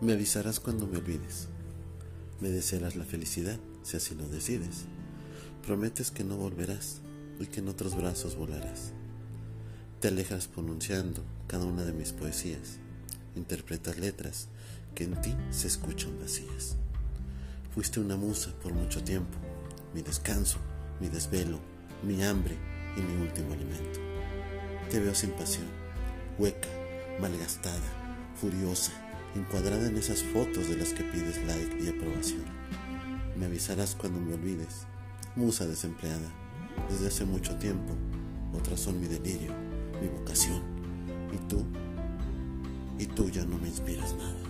Me avisarás cuando me olvides. Me desearás la felicidad, si así lo decides. Prometes que no volverás y que en otros brazos volarás. Te alejas pronunciando cada una de mis poesías. Interpretas letras que en ti se escuchan vacías. Fuiste una musa por mucho tiempo, mi descanso, mi desvelo, mi hambre y mi último alimento. Te veo sin pasión, hueca, malgastada, furiosa, encuadrada en esas fotos de las que pides like y aprobación. Me avisarás cuando me olvides, musa desempleada, desde hace mucho tiempo. Otras son mi delirio, mi vocación. Y tú, y tú ya no me inspiras nada.